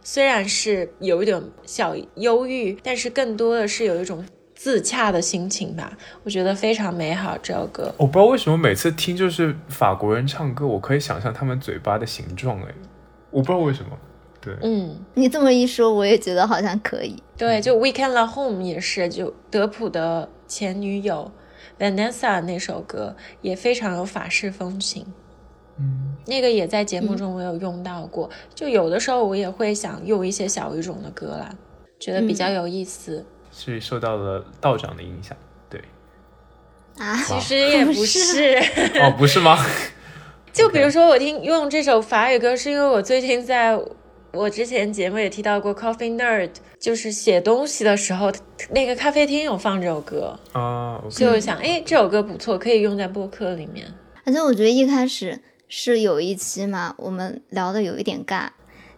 虽然是有一点小忧郁，但是更多的是有一种自洽的心情吧。我觉得非常美好。这首歌，我不知道为什么每次听就是法国人唱歌，我可以想象他们嘴巴的形状。哎，我不知道为什么。对，嗯，你这么一说，我也觉得好像可以。对，就《We Can Love Home》也是，就德普的前女友 Vanessa 那首歌也非常有法式风情。嗯，那个也在节目中我有用到过，就有的时候我也会想用一些小语种的歌啦，觉得比较有意思。是受到了道长的影响，对。啊，其实也不是。哦，不是吗？*laughs* 就比如说我听用这首法语歌，是因为我最近在我之前节目也提到过，Coffee Nerd，就是写东西的时候，那个咖啡厅有放这首歌啊，就想哎，这首歌不错，可以用在播客里面。而且我觉得一开始。是有一期嘛，我们聊的有一点尬，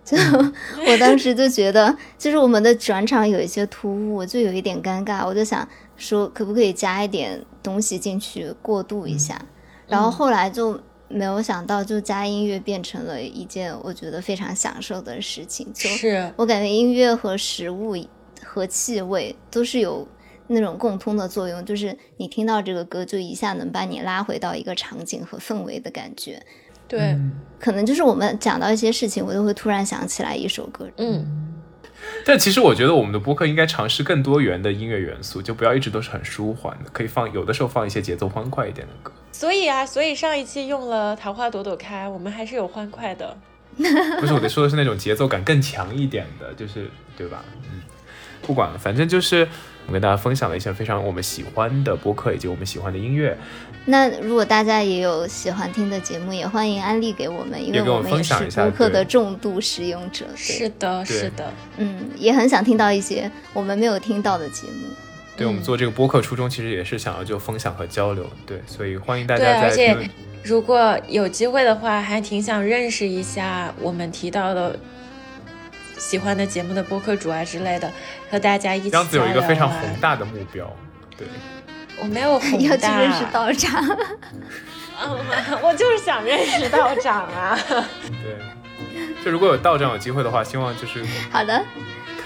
就 *laughs* 我当时就觉得，就是我们的转场有一些突兀，就有一点尴尬。我就想说，可不可以加一点东西进去过渡一下？然后后来就没有想到，就加音乐变成了一件我觉得非常享受的事情。就是我感觉音乐和食物和气味都是有。那种共通的作用，就是你听到这个歌，就一下能把你拉回到一个场景和氛围的感觉。对，可能就是我们讲到一些事情，我都会突然想起来一首歌。嗯，但其实我觉得我们的播客应该尝试更多元的音乐元素，就不要一直都是很舒缓的，可以放有的时候放一些节奏欢快一点的歌。所以啊，所以上一期用了《桃花朵朵开》，我们还是有欢快的。*laughs* 不是，我得说的是那种节奏感更强一点的，就是对吧？嗯，不管了，反正就是。我跟大家分享了一些非常我们喜欢的播客以及我们喜欢的音乐。那如果大家也有喜欢听的节目，也欢迎安利给我们，因为我们也是播客的重度使用者。是的，是的，嗯，也很想听到一些我们没有听到的节目。对我们做这个播客初衷其实也是想要就分享和交流，对，所以欢迎大家在。而且如果有机会的话，还挺想认识一下我们提到的。喜欢的节目的播客主啊之类的，和大家一起。样子有一个非常宏大的目标，对。我没有宏大。要去认识道长。*laughs* 我就是想认识道长啊。*laughs* 对。就如果有道长有机会的话，希望就是。好的。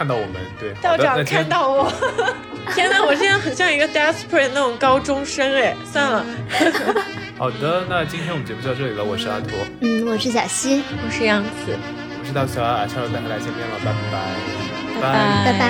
看到我们，对道长看到我，*laughs* 天哪，我现在很像一个 desperate 那种高中生哎，算了。*laughs* 好的，那今天我们节目就到这里了。我是阿拓，嗯，我是小西，我是杨子，我是道小雅，下周再和大家见面了，拜拜，拜拜拜拜。